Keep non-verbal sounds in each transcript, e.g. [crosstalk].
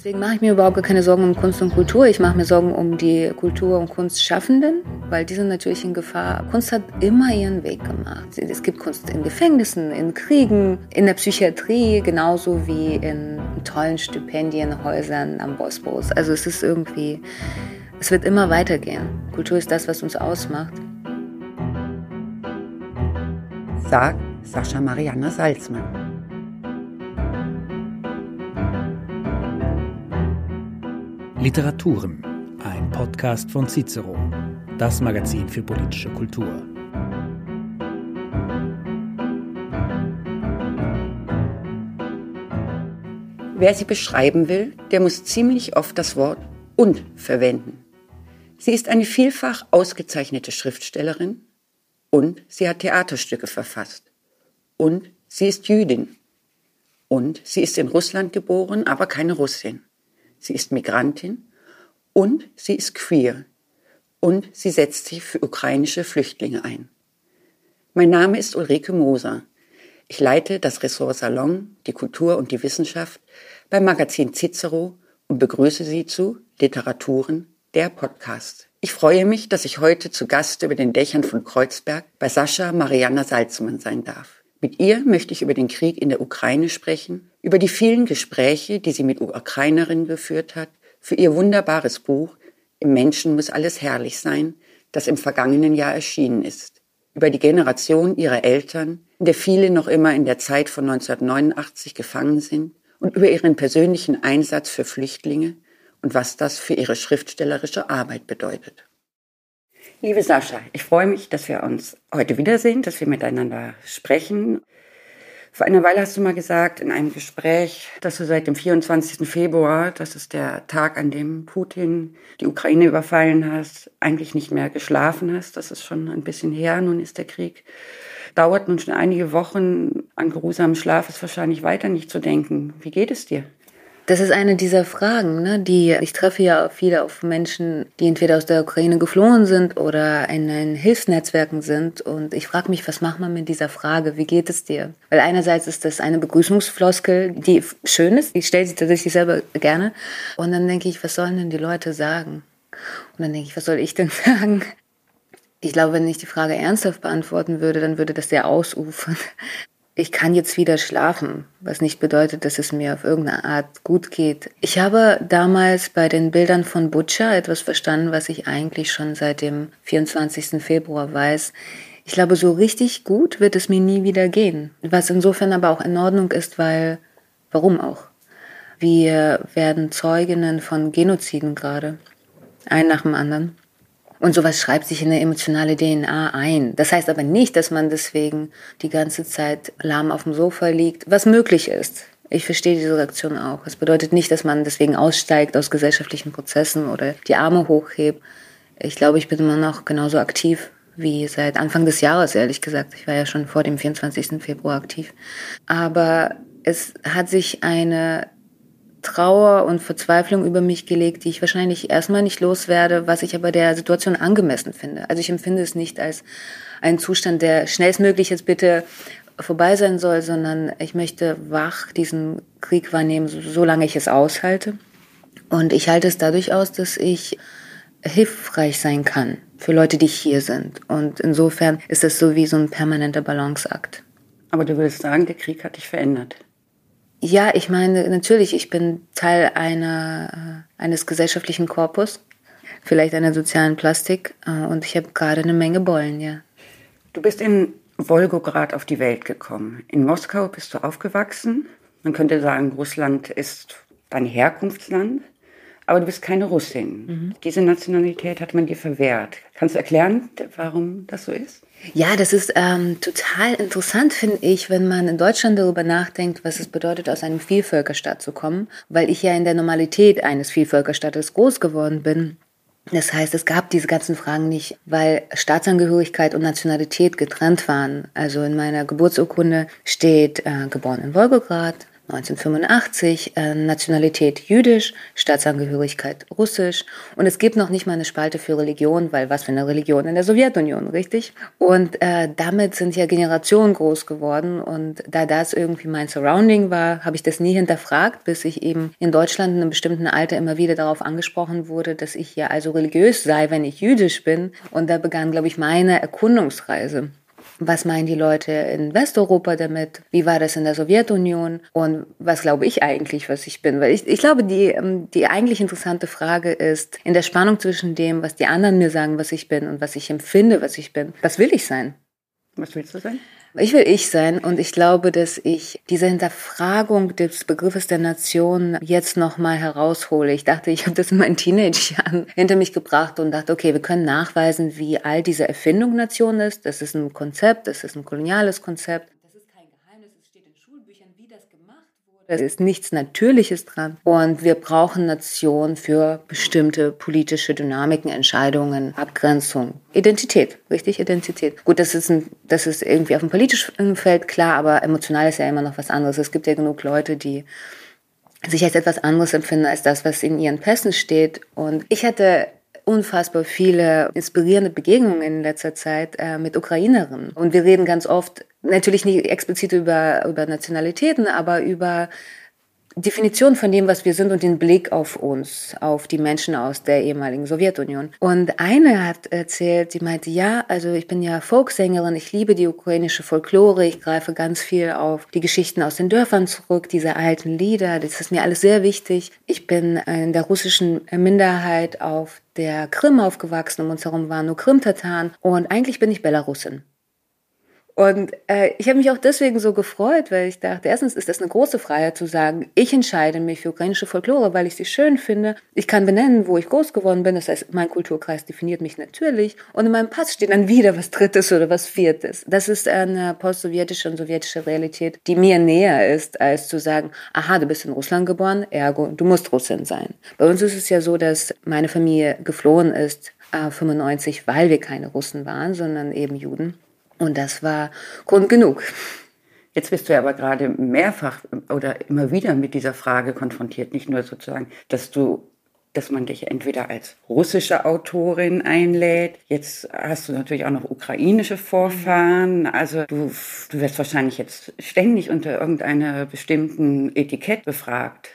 Deswegen mache ich mir überhaupt keine Sorgen um Kunst und Kultur. Ich mache mir Sorgen um die Kultur- und Kunstschaffenden, weil die sind natürlich in Gefahr. Kunst hat immer ihren Weg gemacht. Es gibt Kunst in Gefängnissen, in Kriegen, in der Psychiatrie, genauso wie in tollen Stipendienhäusern am Bosporus. Also es ist irgendwie, es wird immer weitergehen. Kultur ist das, was uns ausmacht. Sagt Sascha Marianna Salzmann. Literaturen, ein Podcast von Cicero, das Magazin für politische Kultur. Wer sie beschreiben will, der muss ziemlich oft das Wort und verwenden. Sie ist eine vielfach ausgezeichnete Schriftstellerin und sie hat Theaterstücke verfasst. Und sie ist Jüdin. Und sie ist in Russland geboren, aber keine Russin sie ist Migrantin und sie ist queer und sie setzt sich für ukrainische Flüchtlinge ein. Mein Name ist Ulrike Moser. Ich leite das Ressort Salon, die Kultur und die Wissenschaft beim Magazin Cicero und begrüße Sie zu Literaturen, der Podcast. Ich freue mich, dass ich heute zu Gast über den Dächern von Kreuzberg bei Sascha Marianna Salzmann sein darf. Mit ihr möchte ich über den Krieg in der Ukraine sprechen, über die vielen Gespräche, die sie mit Ukrainerinnen geführt hat, für ihr wunderbares Buch Im Menschen muss alles herrlich sein, das im vergangenen Jahr erschienen ist, über die Generation ihrer Eltern, in der viele noch immer in der Zeit von 1989 gefangen sind, und über ihren persönlichen Einsatz für Flüchtlinge und was das für ihre schriftstellerische Arbeit bedeutet. Liebe Sascha, ich freue mich, dass wir uns heute wiedersehen, dass wir miteinander sprechen. Vor einer Weile hast du mal gesagt in einem Gespräch, dass du seit dem 24. Februar, das ist der Tag, an dem Putin die Ukraine überfallen hast, eigentlich nicht mehr geschlafen hast. Das ist schon ein bisschen her. Nun ist der Krieg dauert nun schon einige Wochen. An geruhsamen Schlaf ist wahrscheinlich weiter nicht zu denken. Wie geht es dir? Das ist eine dieser Fragen, ne, die ich treffe ja viele auf Menschen, die entweder aus der Ukraine geflohen sind oder in, in Hilfsnetzwerken sind. Und ich frage mich, was macht man mit dieser Frage? Wie geht es dir? Weil einerseits ist das eine Begrüßungsfloskel, die schön ist. Ich stelle sie tatsächlich selber gerne. Und dann denke ich, was sollen denn die Leute sagen? Und dann denke ich, was soll ich denn [laughs] sagen? Ich glaube, wenn ich die Frage ernsthaft beantworten würde, dann würde das sehr ausufern ich kann jetzt wieder schlafen, was nicht bedeutet, dass es mir auf irgendeine Art gut geht. Ich habe damals bei den Bildern von Butcher etwas verstanden, was ich eigentlich schon seit dem 24. Februar weiß. Ich glaube, so richtig gut wird es mir nie wieder gehen. Was insofern aber auch in Ordnung ist, weil, warum auch? Wir werden Zeuginnen von Genoziden gerade. Ein nach dem anderen. Und sowas schreibt sich in eine emotionale DNA ein. Das heißt aber nicht, dass man deswegen die ganze Zeit lahm auf dem Sofa liegt, was möglich ist. Ich verstehe diese Reaktion auch. Es bedeutet nicht, dass man deswegen aussteigt aus gesellschaftlichen Prozessen oder die Arme hochhebt. Ich glaube, ich bin immer noch genauso aktiv wie seit Anfang des Jahres, ehrlich gesagt. Ich war ja schon vor dem 24. Februar aktiv. Aber es hat sich eine Trauer und Verzweiflung über mich gelegt, die ich wahrscheinlich erstmal nicht loswerde, was ich aber der Situation angemessen finde. Also ich empfinde es nicht als einen Zustand, der schnellstmöglich jetzt bitte vorbei sein soll, sondern ich möchte wach diesen Krieg wahrnehmen, solange ich es aushalte. Und ich halte es dadurch aus, dass ich hilfreich sein kann für Leute, die hier sind. Und insofern ist das so wie so ein permanenter Balanceakt. Aber du würdest sagen, der Krieg hat dich verändert. Ja, ich meine, natürlich, ich bin Teil einer, äh, eines gesellschaftlichen Korpus, vielleicht einer sozialen Plastik äh, und ich habe gerade eine Menge Beulen, ja. Du bist in Wolgograd auf die Welt gekommen. In Moskau bist du aufgewachsen. Man könnte sagen, Russland ist dein Herkunftsland, aber du bist keine Russin. Mhm. Diese Nationalität hat man dir verwehrt. Kannst du erklären, warum das so ist? Ja, das ist ähm, total interessant, finde ich, wenn man in Deutschland darüber nachdenkt, was es bedeutet, aus einem Vielvölkerstaat zu kommen, weil ich ja in der Normalität eines Vielvölkerstaates groß geworden bin. Das heißt, es gab diese ganzen Fragen nicht, weil Staatsangehörigkeit und Nationalität getrennt waren. Also in meiner Geburtsurkunde steht äh, geboren in Wolgograd, 1985, äh, Nationalität jüdisch, Staatsangehörigkeit russisch und es gibt noch nicht mal eine Spalte für Religion, weil was für eine Religion in der Sowjetunion, richtig? Und äh, damit sind ja Generationen groß geworden und da das irgendwie mein Surrounding war, habe ich das nie hinterfragt, bis ich eben in Deutschland in einem bestimmten Alter immer wieder darauf angesprochen wurde, dass ich ja also religiös sei, wenn ich jüdisch bin und da begann, glaube ich, meine Erkundungsreise. Was meinen die Leute in Westeuropa damit? Wie war das in der Sowjetunion? Und was glaube ich eigentlich, was ich bin? Weil ich, ich glaube, die, ähm, die eigentlich interessante Frage ist, in der Spannung zwischen dem, was die anderen mir sagen, was ich bin und was ich empfinde, was ich bin, was will ich sein? Was willst du sein? Ich will ich sein und ich glaube, dass ich diese Hinterfragung des Begriffes der Nation jetzt nochmal heraushole. Ich dachte, ich habe das in meinen Teenagerjahren hinter mich gebracht und dachte, okay, wir können nachweisen, wie all diese Erfindung Nation ist. Das ist ein Konzept, das ist ein koloniales Konzept. Es ist nichts Natürliches dran. Und wir brauchen Nation für bestimmte politische Dynamiken, Entscheidungen, Abgrenzung, Identität, richtig? Identität. Gut, das ist, ein, das ist irgendwie auf dem politischen Feld klar, aber emotional ist ja immer noch was anderes. Es gibt ja genug Leute, die sich als etwas anderes empfinden als das, was in ihren Pässen steht. Und ich hatte unfassbar viele inspirierende Begegnungen in letzter Zeit äh, mit Ukrainerinnen. Und wir reden ganz oft, natürlich nicht explizit über, über Nationalitäten, aber über Definition von dem, was wir sind und den Blick auf uns, auf die Menschen aus der ehemaligen Sowjetunion. Und eine hat erzählt, sie meinte, ja, also ich bin ja Folksängerin, ich liebe die ukrainische Folklore, ich greife ganz viel auf die Geschichten aus den Dörfern zurück, diese alten Lieder, das ist mir alles sehr wichtig. Ich bin in der russischen Minderheit auf der Krim aufgewachsen, um uns herum waren nur Krim-Tataren und eigentlich bin ich Belarusin. Und äh, ich habe mich auch deswegen so gefreut, weil ich dachte, erstens ist das eine große Freiheit zu sagen, ich entscheide mich für ukrainische Folklore, weil ich sie schön finde. Ich kann benennen, wo ich groß geworden bin. Das heißt, mein Kulturkreis definiert mich natürlich. Und in meinem Pass steht dann wieder was Drittes oder was Viertes. Das ist eine postsowjetische und sowjetische Realität, die mir näher ist, als zu sagen, aha, du bist in Russland geboren, ergo, du musst Russin sein. Bei uns ist es ja so, dass meine Familie geflohen ist, äh, 95, weil wir keine Russen waren, sondern eben Juden. Und das war Grund genug. Jetzt bist du ja aber gerade mehrfach oder immer wieder mit dieser Frage konfrontiert, nicht nur sozusagen, dass du dass man dich entweder als russische Autorin einlädt. Jetzt hast du natürlich auch noch ukrainische Vorfahren. Also du, du wirst wahrscheinlich jetzt ständig unter irgendeiner bestimmten Etikett befragt.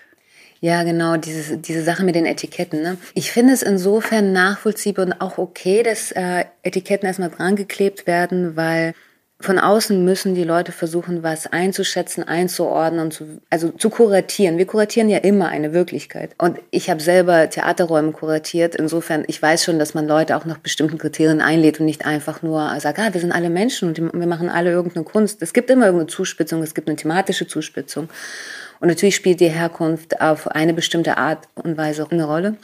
Ja, genau, diese, diese Sache mit den Etiketten. Ne? Ich finde es insofern nachvollziehbar und auch okay, dass äh, Etiketten erstmal dran geklebt werden, weil von außen müssen die Leute versuchen, was einzuschätzen, einzuordnen und zu, also zu kuratieren. Wir kuratieren ja immer eine Wirklichkeit. Und ich habe selber Theaterräume kuratiert. Insofern, ich weiß schon, dass man Leute auch nach bestimmten Kriterien einlädt und nicht einfach nur sagt, ah, wir sind alle Menschen und wir machen alle irgendeine Kunst. Es gibt immer irgendeine Zuspitzung, es gibt eine thematische Zuspitzung. Und natürlich spielt die Herkunft auf eine bestimmte Art und Weise eine Rolle.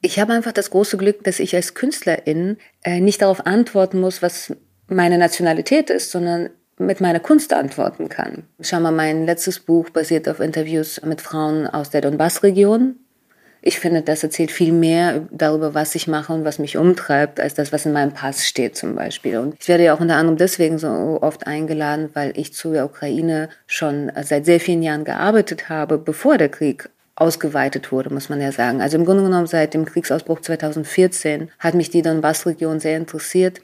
Ich habe einfach das große Glück, dass ich als Künstlerin äh, nicht darauf antworten muss, was meine Nationalität ist, sondern mit meiner Kunst antworten kann. Schau mal, mein letztes Buch basiert auf Interviews mit Frauen aus der Donbass-Region. Ich finde, das erzählt viel mehr darüber, was ich mache und was mich umtreibt, als das, was in meinem Pass steht zum Beispiel. Und ich werde ja auch unter anderem deswegen so oft eingeladen, weil ich zu der Ukraine schon seit sehr vielen Jahren gearbeitet habe, bevor der Krieg ausgeweitet wurde, muss man ja sagen. Also im Grunde genommen seit dem Kriegsausbruch 2014 hat mich die Donbass-Region sehr interessiert.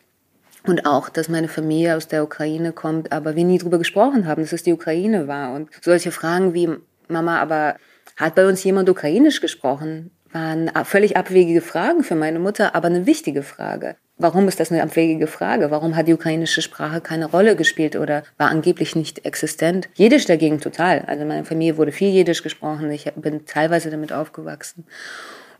Und auch, dass meine Familie aus der Ukraine kommt, aber wir nie drüber gesprochen haben, dass es die Ukraine war. Und solche Fragen wie, Mama, aber hat bei uns jemand Ukrainisch gesprochen? Waren völlig abwegige Fragen für meine Mutter, aber eine wichtige Frage. Warum ist das eine abwegige Frage? Warum hat die ukrainische Sprache keine Rolle gespielt oder war angeblich nicht existent? Jiddisch dagegen total. Also meine Familie wurde viel Jiddisch gesprochen. Ich bin teilweise damit aufgewachsen.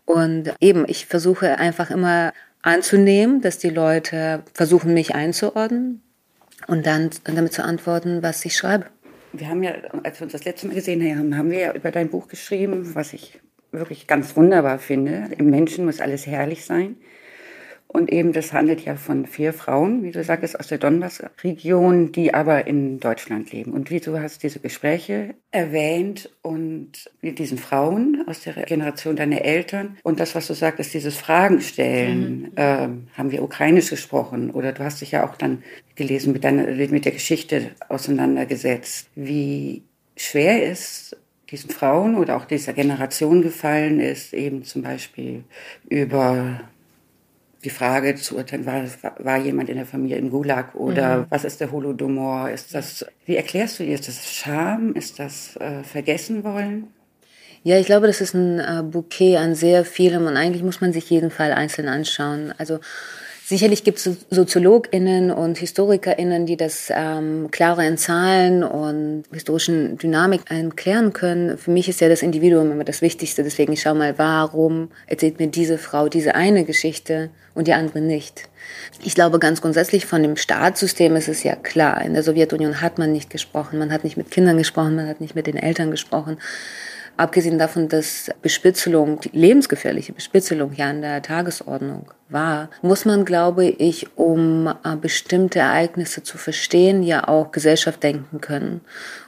Und eben, ich versuche einfach immer anzunehmen, dass die Leute versuchen, mich einzuordnen und dann damit zu antworten, was ich schreibe wir haben ja, als wir uns das letzte Mal gesehen haben, haben wir ja über dein Buch geschrieben, was ich wirklich ganz wunderbar finde. Im Menschen muss alles herrlich sein. Und eben, das handelt ja von vier Frauen, wie du sagst, aus der Donbass-Region, die aber in Deutschland leben. Und wie du hast diese Gespräche erwähnt und mit diesen Frauen aus der Generation deiner Eltern und das, was du sagtest, dieses Fragen stellen, mhm. äh, haben wir ukrainisch gesprochen oder du hast dich ja auch dann gelesen, mit, deiner, mit der Geschichte auseinandergesetzt. Wie schwer ist diesen Frauen oder auch dieser Generation gefallen ist, eben zum Beispiel über die Frage zu urteilen, war, war jemand in der Familie im Gulag oder mhm. was ist der Holodomor? Ist das, wie erklärst du dir, ist das Scham? Ist das äh, Vergessen wollen? Ja, ich glaube, das ist ein äh, Bouquet an sehr vielem und eigentlich muss man sich jeden Fall einzeln anschauen. Also Sicherlich gibt es SoziologInnen und HistorikerInnen, die das ähm, klarer in Zahlen und historischen Dynamik klären können. Für mich ist ja das Individuum immer das Wichtigste. Deswegen ich schau mal, warum erzählt mir diese Frau diese eine Geschichte und die andere nicht. Ich glaube, ganz grundsätzlich von dem Staatssystem ist es ja klar. In der Sowjetunion hat man nicht gesprochen. Man hat nicht mit Kindern gesprochen. Man hat nicht mit den Eltern gesprochen. Abgesehen davon, dass Bespitzelung, die lebensgefährliche Bespitzelung ja an der Tagesordnung war, muss man, glaube ich, um äh, bestimmte Ereignisse zu verstehen, ja auch Gesellschaft denken können.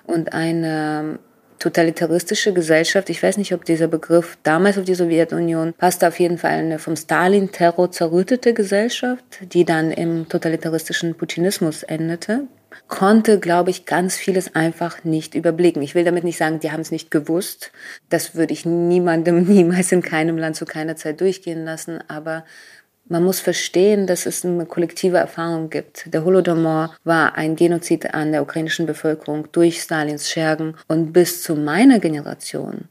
Und eine totalitaristische Gesellschaft, ich weiß nicht, ob dieser Begriff damals auf die Sowjetunion passte, auf jeden Fall eine vom Stalin-Terror zerrüttete Gesellschaft, die dann im totalitaristischen Putinismus endete konnte, glaube ich, ganz vieles einfach nicht überblicken. Ich will damit nicht sagen, die haben es nicht gewusst. Das würde ich niemandem [laughs] niemals in keinem Land zu keiner Zeit durchgehen lassen. Aber man muss verstehen, dass es eine kollektive Erfahrung gibt. Der Holodomor war ein Genozid an der ukrainischen Bevölkerung durch Stalins Schergen. Und bis zu meiner Generation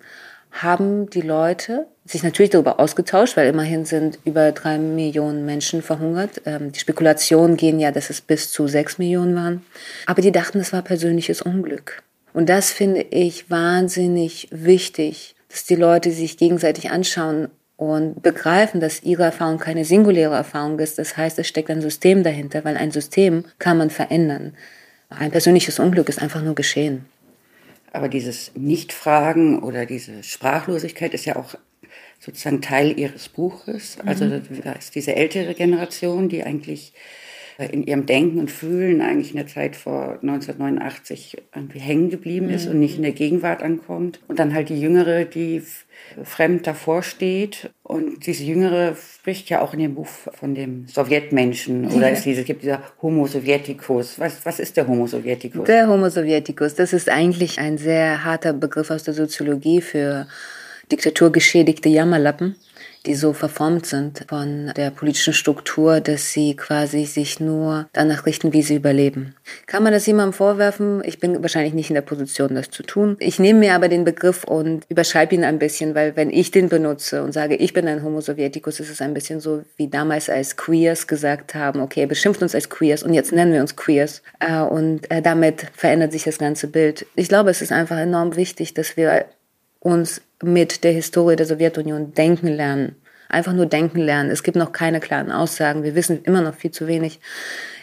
haben die Leute sich natürlich darüber ausgetauscht, weil immerhin sind über drei Millionen Menschen verhungert. Ähm, die Spekulationen gehen ja, dass es bis zu sechs Millionen waren. Aber die dachten, es war persönliches Unglück. Und das finde ich wahnsinnig wichtig, dass die Leute sich gegenseitig anschauen und begreifen, dass ihre Erfahrung keine singuläre Erfahrung ist. Das heißt, es steckt ein System dahinter, weil ein System kann man verändern. Ein persönliches Unglück ist einfach nur geschehen. Aber dieses Nichtfragen oder diese Sprachlosigkeit ist ja auch sozusagen Teil ihres Buches. Also mhm. da ist diese ältere Generation, die eigentlich in ihrem Denken und Fühlen eigentlich in der Zeit vor 1989 irgendwie hängen geblieben ist mhm. und nicht in der Gegenwart ankommt. Und dann halt die Jüngere, die fremd davor steht. Und diese Jüngere spricht ja auch in dem Buch von dem Sowjetmenschen. Oder ja. es gibt dieser Homo Sovieticus. Was, was ist der Homo Sovieticus? Der Homo Sovieticus, das ist eigentlich ein sehr harter Begriff aus der Soziologie für diktaturgeschädigte Jammerlappen die so verformt sind von der politischen Struktur, dass sie quasi sich nur danach richten, wie sie überleben. Kann man das jemandem vorwerfen? Ich bin wahrscheinlich nicht in der Position, das zu tun. Ich nehme mir aber den Begriff und überschreibe ihn ein bisschen, weil wenn ich den benutze und sage, ich bin ein Homo Sovieticus, ist es ein bisschen so, wie damals als Queers gesagt haben, okay, beschimpft uns als Queers und jetzt nennen wir uns Queers. Äh, und äh, damit verändert sich das ganze Bild. Ich glaube, es ist einfach enorm wichtig, dass wir uns mit der Historie der Sowjetunion denken lernen. Einfach nur denken lernen. Es gibt noch keine klaren Aussagen. Wir wissen immer noch viel zu wenig.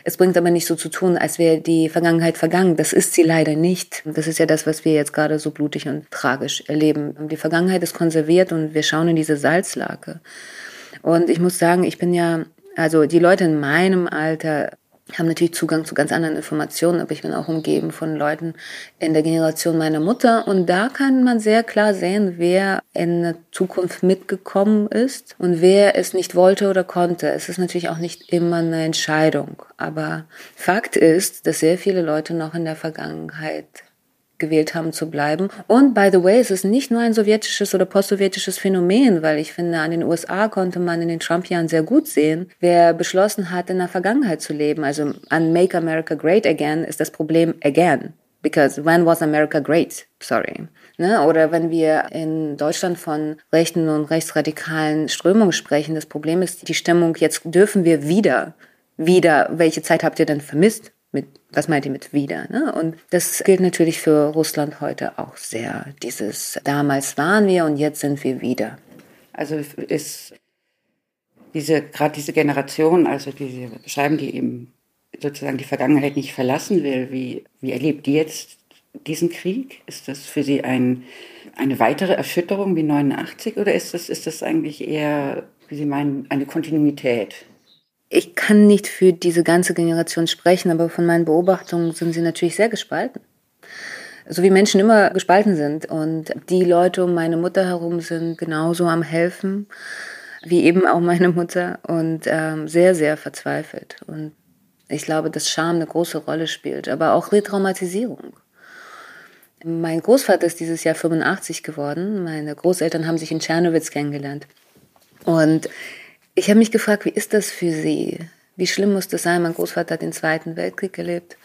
Es bringt aber nicht so zu tun, als wäre die Vergangenheit vergangen. Das ist sie leider nicht. Das ist ja das, was wir jetzt gerade so blutig und tragisch erleben. Die Vergangenheit ist konserviert und wir schauen in diese Salzlake. Und ich muss sagen, ich bin ja, also die Leute in meinem Alter haben natürlich Zugang zu ganz anderen Informationen, aber ich bin auch umgeben von Leuten in der Generation meiner Mutter und da kann man sehr klar sehen, wer in der Zukunft mitgekommen ist und wer es nicht wollte oder konnte. Es ist natürlich auch nicht immer eine Entscheidung, aber Fakt ist, dass sehr viele Leute noch in der Vergangenheit gewählt haben zu bleiben. Und by the way, es ist nicht nur ein sowjetisches oder postsowjetisches Phänomen, weil ich finde, an den USA konnte man in den Trump-Jahren sehr gut sehen, wer beschlossen hat, in der Vergangenheit zu leben. Also an Make America Great Again ist das Problem again. Because when was America great? Sorry. Ne? Oder wenn wir in Deutschland von rechten und rechtsradikalen Strömungen sprechen, das Problem ist die Stimmung, jetzt dürfen wir wieder, wieder, welche Zeit habt ihr denn vermisst? Mit, was meint ihr mit wieder? Ne? Und das gilt natürlich für Russland heute auch sehr. Dieses damals waren wir und jetzt sind wir wieder. Also ist diese, gerade diese Generation, also diese beschreiben, die eben sozusagen die Vergangenheit nicht verlassen will, wie, wie erlebt die jetzt diesen Krieg? Ist das für sie ein, eine weitere Erschütterung wie 89 oder ist das, ist das eigentlich eher, wie Sie meinen, eine Kontinuität? Ich kann nicht für diese ganze Generation sprechen, aber von meinen Beobachtungen sind sie natürlich sehr gespalten. So wie Menschen immer gespalten sind. Und die Leute um meine Mutter herum sind genauso am Helfen, wie eben auch meine Mutter und ähm, sehr, sehr verzweifelt. Und ich glaube, dass Scham eine große Rolle spielt, aber auch Retraumatisierung. Mein Großvater ist dieses Jahr 85 geworden. Meine Großeltern haben sich in Tschernowitz kennengelernt. Und ich habe mich gefragt, wie ist das für Sie? Wie schlimm muss das sein? Mein Großvater hat den Zweiten Weltkrieg erlebt.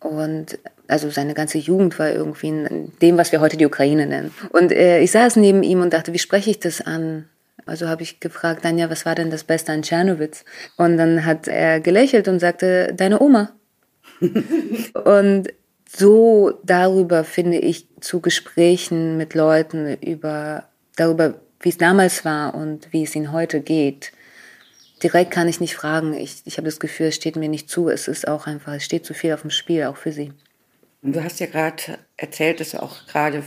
Und also seine ganze Jugend war irgendwie in dem, was wir heute die Ukraine nennen. Und äh, ich saß neben ihm und dachte, wie spreche ich das an? Also habe ich gefragt, Danja, was war denn das Beste an Tschernowitz? Und dann hat er gelächelt und sagte, deine Oma. [laughs] und so darüber finde ich zu Gesprächen mit Leuten über darüber, wie es damals war und wie es ihnen heute geht. Direkt kann ich nicht fragen. Ich, ich habe das Gefühl, es steht mir nicht zu. Es ist auch einfach, es steht zu viel auf dem Spiel, auch für sie. Du hast ja gerade erzählt, dass auch gerade,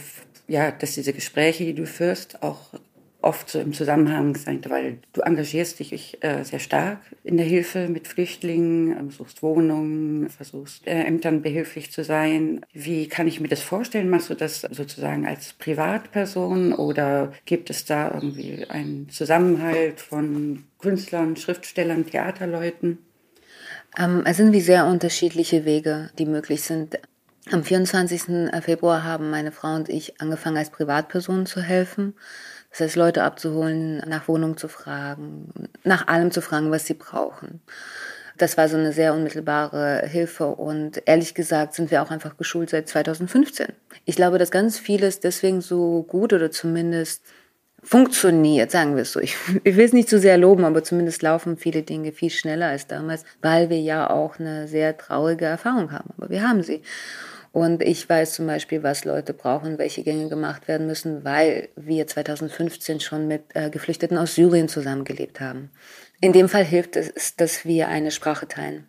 ja, dass diese Gespräche, die du führst, auch oft so im Zusammenhang sein, weil du engagierst dich äh, sehr stark in der Hilfe mit Flüchtlingen, äh, suchst Wohnungen, versuchst äh, Ämtern behilflich zu sein. Wie kann ich mir das vorstellen? Machst du das sozusagen als Privatperson oder gibt es da irgendwie einen Zusammenhalt von Künstlern, Schriftstellern, Theaterleuten? Ähm, es sind wie sehr unterschiedliche Wege, die möglich sind. Am 24. Februar haben meine Frau und ich angefangen, als Privatpersonen zu helfen. Das heißt, Leute abzuholen, nach Wohnung zu fragen, nach allem zu fragen, was sie brauchen. Das war so eine sehr unmittelbare Hilfe und ehrlich gesagt sind wir auch einfach geschult seit 2015. Ich glaube, dass ganz vieles deswegen so gut oder zumindest funktioniert, sagen wir es so. Ich, [laughs] ich will es nicht zu sehr loben, aber zumindest laufen viele Dinge viel schneller als damals, weil wir ja auch eine sehr traurige Erfahrung haben. Aber wir haben sie. Und ich weiß zum Beispiel, was Leute brauchen, welche Gänge gemacht werden müssen, weil wir 2015 schon mit äh, Geflüchteten aus Syrien zusammengelebt haben. In dem Fall hilft es, dass wir eine Sprache teilen.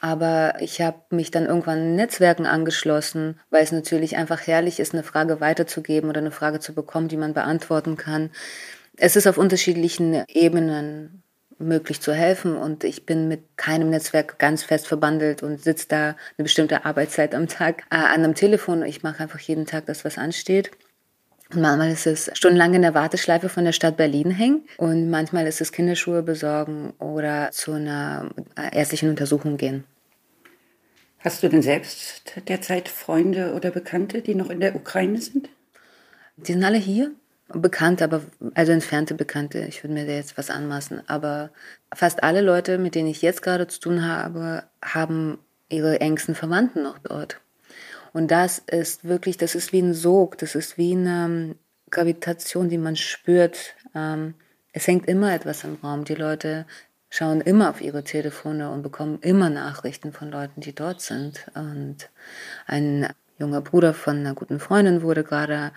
Aber ich habe mich dann irgendwann Netzwerken angeschlossen, weil es natürlich einfach herrlich ist, eine Frage weiterzugeben oder eine Frage zu bekommen, die man beantworten kann. Es ist auf unterschiedlichen Ebenen möglich zu helfen. Und ich bin mit keinem Netzwerk ganz fest verbandelt und sitze da eine bestimmte Arbeitszeit am Tag äh, an einem Telefon. Ich mache einfach jeden Tag das, was ansteht. Und manchmal ist es stundenlang in der Warteschleife von der Stadt Berlin hängen und manchmal ist es Kinderschuhe besorgen oder zu einer äh, ärztlichen Untersuchung gehen. Hast du denn selbst derzeit Freunde oder Bekannte, die noch in der Ukraine sind? Die sind alle hier. Bekannte, aber also entfernte Bekannte. Ich würde mir da jetzt was anmaßen. Aber fast alle Leute, mit denen ich jetzt gerade zu tun habe, haben ihre engsten Verwandten noch dort. Und das ist wirklich, das ist wie ein Sog, das ist wie eine Gravitation, die man spürt. Ähm, es hängt immer etwas im Raum. Die Leute schauen immer auf ihre Telefone und bekommen immer Nachrichten von Leuten, die dort sind. Und ein junger Bruder von einer guten Freundin wurde gerade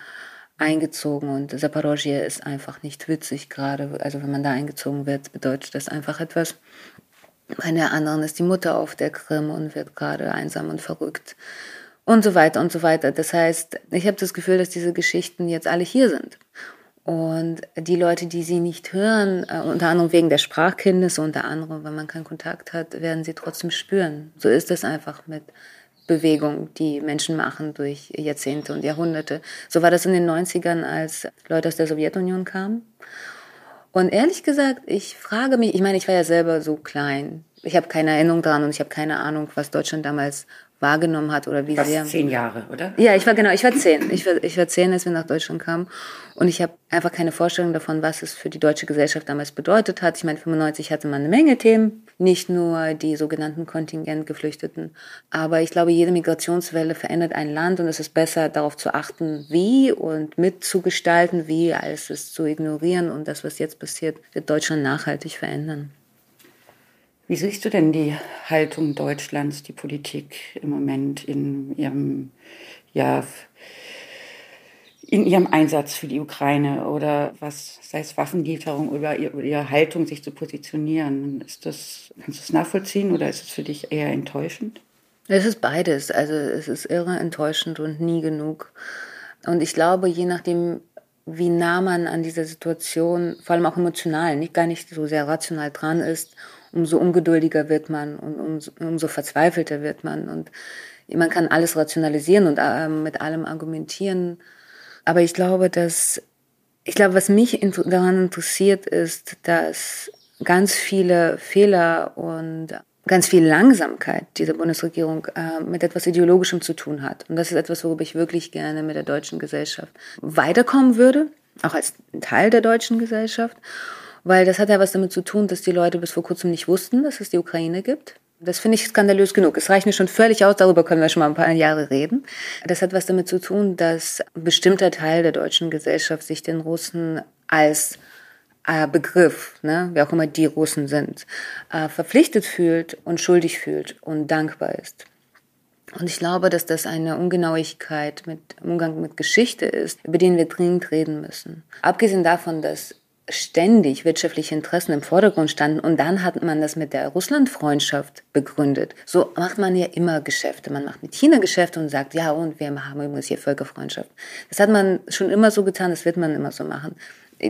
eingezogen und Zaporozhye ist einfach nicht witzig gerade. Also wenn man da eingezogen wird, bedeutet das einfach etwas. Bei der anderen ist die Mutter auf der Krim und wird gerade einsam und verrückt und so weiter und so weiter. Das heißt, ich habe das Gefühl, dass diese Geschichten jetzt alle hier sind. Und die Leute, die sie nicht hören, äh, unter anderem wegen der Sprachkenntnisse, unter anderem, wenn man keinen Kontakt hat, werden sie trotzdem spüren. So ist es einfach mit Bewegung, die Menschen machen durch Jahrzehnte und Jahrhunderte. So war das in den 90ern, als Leute aus der Sowjetunion kamen. Und ehrlich gesagt, ich frage mich, ich meine, ich war ja selber so klein. Ich habe keine Erinnerung daran und ich habe keine Ahnung, was Deutschland damals wahrgenommen hat oder wie Fast sehr. zehn Jahre, oder? Ja, ich war genau, ich war zehn. Ich war, ich war zehn, als wir nach Deutschland kamen. Und ich habe einfach keine Vorstellung davon, was es für die deutsche Gesellschaft damals bedeutet hat. Ich meine, 95 hatte man eine Menge Themen, nicht nur die sogenannten Kontingentgeflüchteten. Aber ich glaube, jede Migrationswelle verändert ein Land und es ist besser, darauf zu achten, wie und mitzugestalten, wie, als es zu ignorieren. Und das, was jetzt passiert, wird Deutschland nachhaltig verändern. Wie siehst du denn die Haltung Deutschlands, die Politik im Moment in ihrem, ja, in ihrem Einsatz für die Ukraine oder was, sei es Waffenlieferung oder ihre Haltung, sich zu positionieren? Ist das, kannst du es nachvollziehen oder ist es für dich eher enttäuschend? Es ist beides. Also es ist irre enttäuschend und nie genug. Und ich glaube, je nachdem, wie nah man an dieser Situation, vor allem auch emotional, nicht gar nicht so sehr rational dran ist, umso ungeduldiger wird man und umso, umso verzweifelter wird man. Und man kann alles rationalisieren und äh, mit allem argumentieren. Aber ich glaube, dass, ich glaube, was mich daran interessiert, ist, dass ganz viele Fehler und ganz viel Langsamkeit dieser Bundesregierung äh, mit etwas Ideologischem zu tun hat. Und das ist etwas, worüber ich wirklich gerne mit der deutschen Gesellschaft weiterkommen würde, auch als Teil der deutschen Gesellschaft, weil das hat ja was damit zu tun, dass die Leute bis vor kurzem nicht wussten, dass es die Ukraine gibt. Das finde ich skandalös genug. Es reicht mir schon völlig aus, darüber können wir schon mal ein paar Jahre reden. Das hat was damit zu tun, dass ein bestimmter Teil der deutschen Gesellschaft sich den Russen als äh, Begriff, ne, wer auch immer die Russen sind, äh, verpflichtet fühlt und schuldig fühlt und dankbar ist. Und ich glaube, dass das eine Ungenauigkeit mit Umgang mit Geschichte ist, über den wir dringend reden müssen. Abgesehen davon, dass ständig wirtschaftliche Interessen im Vordergrund standen und dann hat man das mit der Russland-Freundschaft begründet. So macht man ja immer Geschäfte. Man macht mit China Geschäfte und sagt, ja und wir haben übrigens hier Völkerfreundschaft. Das hat man schon immer so getan, das wird man immer so machen.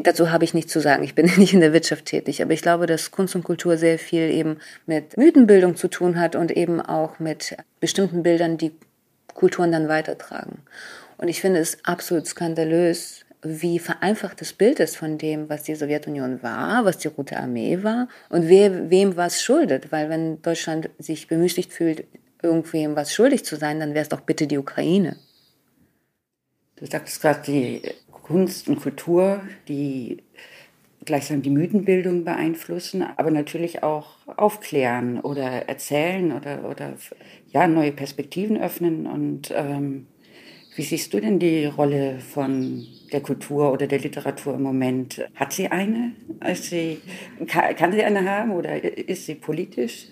Dazu habe ich nichts zu sagen. Ich bin [laughs] nicht in der Wirtschaft tätig, aber ich glaube, dass Kunst und Kultur sehr viel eben mit Mythenbildung zu tun hat und eben auch mit bestimmten Bildern, die Kulturen dann weitertragen. Und ich finde es absolut skandalös, wie vereinfacht das Bild ist von dem, was die Sowjetunion war, was die Rote Armee war und wer, wem was schuldet. Weil wenn Deutschland sich bemüßigt fühlt, irgendwem was schuldig zu sein, dann wäre es doch bitte die Ukraine. Du sagtest gerade die Kunst und Kultur, die gleichsam die Mythenbildung beeinflussen, aber natürlich auch aufklären oder erzählen oder, oder ja, neue Perspektiven öffnen. Und ähm, wie siehst du denn die Rolle von der Kultur oder der Literatur im Moment? Hat sie eine? Sie, kann sie eine haben oder ist sie politisch?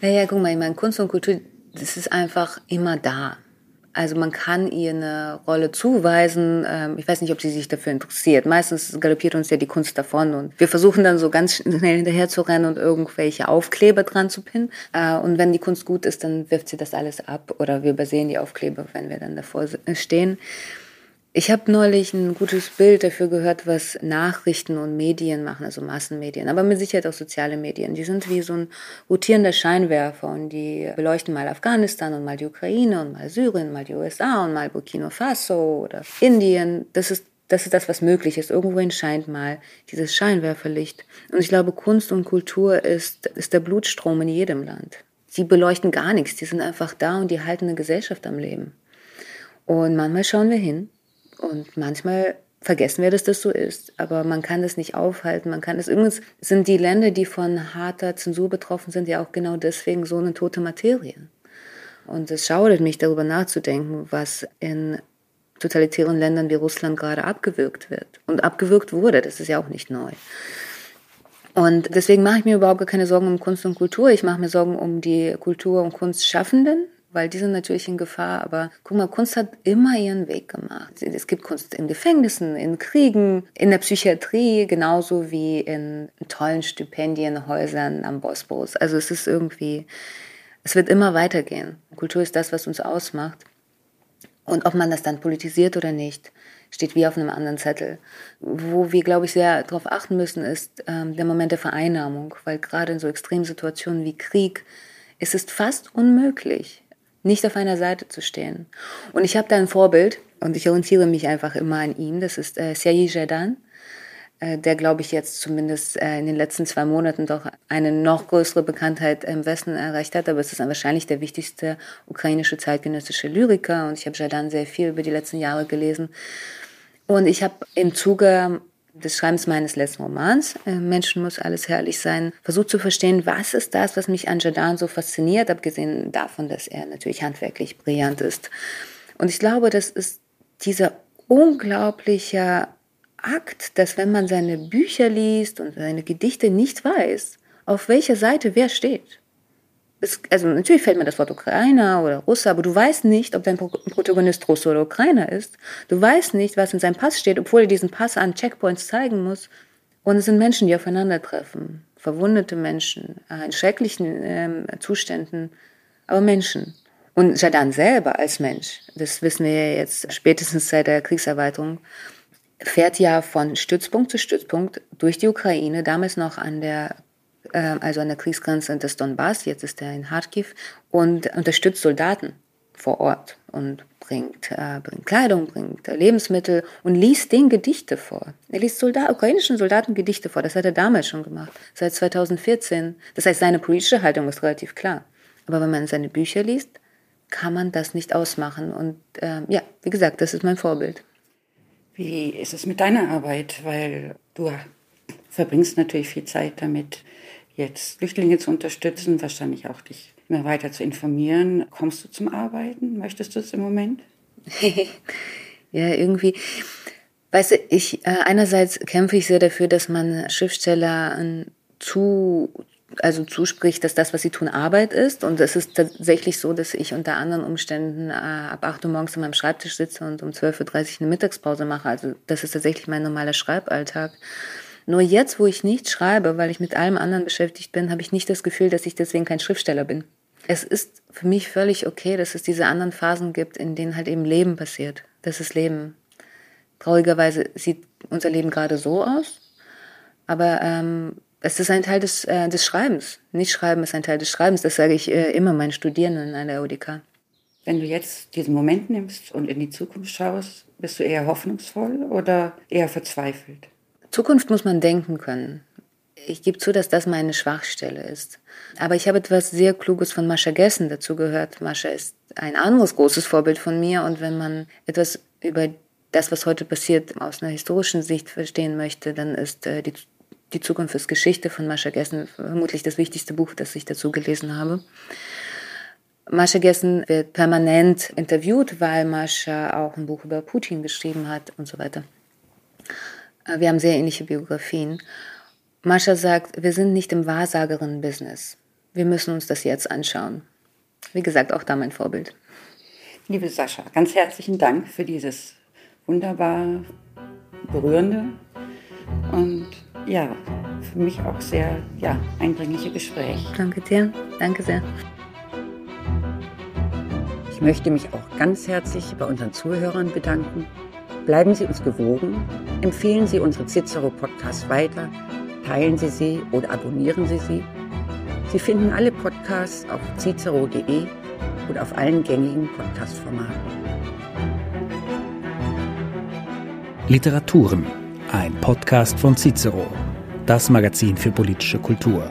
Naja, guck mal, ich meine, Kunst und Kultur, das ist einfach immer da. Also man kann ihr eine Rolle zuweisen. Ähm, ich weiß nicht, ob sie sich dafür interessiert. Meistens galoppiert uns ja die Kunst davon und wir versuchen dann so ganz schnell [laughs] hinterher zu rennen und irgendwelche Aufkleber dran zu pinnen. Äh, und wenn die Kunst gut ist, dann wirft sie das alles ab oder wir übersehen die Aufkleber, wenn wir dann davor stehen. Ich habe neulich ein gutes Bild dafür gehört, was Nachrichten und Medien machen, also Massenmedien, aber mit Sicherheit auch soziale Medien. Die sind wie so ein rotierender Scheinwerfer und die beleuchten mal Afghanistan und mal die Ukraine und mal Syrien, mal die USA und mal Burkina Faso oder Indien. Das ist das ist das, was möglich ist. Irgendwohin scheint mal dieses Scheinwerferlicht. Und ich glaube, Kunst und Kultur ist, ist der Blutstrom in jedem Land. Sie beleuchten gar nichts, die sind einfach da und die halten eine Gesellschaft am Leben. Und manchmal schauen wir hin und manchmal vergessen wir, dass das so ist. Aber man kann das nicht aufhalten. Man kann es übrigens sind die Länder, die von harter Zensur betroffen sind, ja auch genau deswegen so eine tote Materie. Und es schaudert mich, darüber nachzudenken, was in totalitären Ländern wie Russland gerade abgewürgt wird. Und abgewürgt wurde, das ist ja auch nicht neu. Und deswegen mache ich mir überhaupt gar keine Sorgen um Kunst und Kultur. Ich mache mir Sorgen um die Kultur- und Kunstschaffenden, weil die sind natürlich in Gefahr. Aber guck mal, Kunst hat immer ihren Weg gemacht. Es gibt Kunst in Gefängnissen, in Kriegen, in der Psychiatrie, genauso wie in tollen Stipendienhäusern am Bosporus. Also es ist irgendwie, es wird immer weitergehen. Kultur ist das, was uns ausmacht. Und ob man das dann politisiert oder nicht, steht wie auf einem anderen Zettel. Wo wir, glaube ich, sehr darauf achten müssen, ist ähm, der Moment der Vereinnahmung, weil gerade in so Extremsituationen wie Krieg ist es fast unmöglich, nicht auf einer Seite zu stehen. Und ich habe da ein Vorbild und ich orientiere mich einfach immer an ihm. Das ist äh, Sergei Jadan, äh, der, glaube ich, jetzt zumindest äh, in den letzten zwei Monaten doch eine noch größere Bekanntheit im Westen erreicht hat. Aber es ist wahrscheinlich der wichtigste ukrainische zeitgenössische Lyriker und ich habe Jadan sehr viel über die letzten Jahre gelesen. Und ich habe im Zuge des Schreibens meines letzten Romans, äh, Menschen muss alles herrlich sein, versucht zu verstehen, was ist das, was mich an Jadan so fasziniert, abgesehen davon, dass er natürlich handwerklich brillant ist. Und ich glaube, das ist dieser unglaubliche Akt, dass wenn man seine Bücher liest und seine Gedichte nicht weiß, auf welcher Seite wer steht es, also natürlich fällt mir das Wort Ukrainer oder Russe, aber du weißt nicht, ob dein Protagonist Russe oder Ukrainer ist. Du weißt nicht, was in seinem Pass steht, obwohl er diesen Pass an Checkpoints zeigen muss. Und es sind Menschen, die aufeinandertreffen. Verwundete Menschen, äh, in schrecklichen ähm, Zuständen, aber Menschen. Und Jadan selber als Mensch, das wissen wir ja jetzt spätestens seit der Kriegserweiterung, fährt ja von Stützpunkt zu Stützpunkt durch die Ukraine, damals noch an der äh, also an der Kriegsgrenze des Donbass, jetzt ist er in Kharkiv, und unterstützt Soldaten vor Ort und bringt, äh, bringt Kleidung, bringt äh, Lebensmittel und liest den Gedichte vor. Er liest Soldat, ukrainischen Soldaten Gedichte vor. Das hat er damals schon gemacht, seit 2014. Das heißt, seine politische Haltung ist relativ klar. Aber wenn man seine Bücher liest, kann man das nicht ausmachen. Und äh, ja, wie gesagt, das ist mein Vorbild. Wie ist es mit deiner Arbeit? Weil du verbringst natürlich viel Zeit damit, jetzt Flüchtlinge zu unterstützen, wahrscheinlich auch dich immer weiter zu informieren. Kommst du zum Arbeiten? Möchtest du es im Moment? [laughs] ja, irgendwie. Weißt du, ich, äh, einerseits kämpfe ich sehr dafür, dass man Schriftsteller zu, also zuspricht, dass das, was sie tun, Arbeit ist. Und es ist tatsächlich so, dass ich unter anderen Umständen äh, ab 8 Uhr morgens an meinem Schreibtisch sitze und um 12.30 Uhr eine Mittagspause mache. Also das ist tatsächlich mein normaler Schreiballtag. Nur jetzt, wo ich nicht schreibe, weil ich mit allem anderen beschäftigt bin, habe ich nicht das Gefühl, dass ich deswegen kein Schriftsteller bin. Es ist für mich völlig okay, dass es diese anderen Phasen gibt, in denen halt eben Leben passiert. Das ist Leben. Traurigerweise sieht unser Leben gerade so aus, aber ähm, es ist ein Teil des, äh, des Schreibens. Nicht Schreiben ist ein Teil des Schreibens. Das sage ich äh, immer meinen Studierenden an der UDK. Wenn du jetzt diesen Moment nimmst und in die Zukunft schaust, bist du eher hoffnungsvoll oder eher verzweifelt? Zukunft muss man denken können. Ich gebe zu, dass das meine Schwachstelle ist. Aber ich habe etwas sehr Kluges von Mascha Gessen dazu gehört. Mascha ist ein anderes großes Vorbild von mir. Und wenn man etwas über das, was heute passiert, aus einer historischen Sicht verstehen möchte, dann ist äh, die, die Zukunft ist Geschichte von Mascha Gessen vermutlich das wichtigste Buch, das ich dazu gelesen habe. Mascha Gessen wird permanent interviewt, weil Mascha auch ein Buch über Putin geschrieben hat und so weiter. Äh, wir haben sehr ähnliche Biografien. Mascha sagt, wir sind nicht im Wahrsagerinnen-Business. Wir müssen uns das jetzt anschauen. Wie gesagt, auch da mein Vorbild. Liebe Sascha, ganz herzlichen Dank für dieses wunderbar berührende und ja, für mich auch sehr ja, eindringliche Gespräch. Danke dir, danke sehr. Ich möchte mich auch ganz herzlich bei unseren Zuhörern bedanken Bleiben Sie uns gewogen, empfehlen Sie unsere Cicero Podcasts weiter, teilen Sie sie oder abonnieren Sie sie. Sie finden alle Podcasts auf cicero.de und auf allen gängigen Podcast-Formaten. Literaturen, ein Podcast von Cicero, das Magazin für politische Kultur.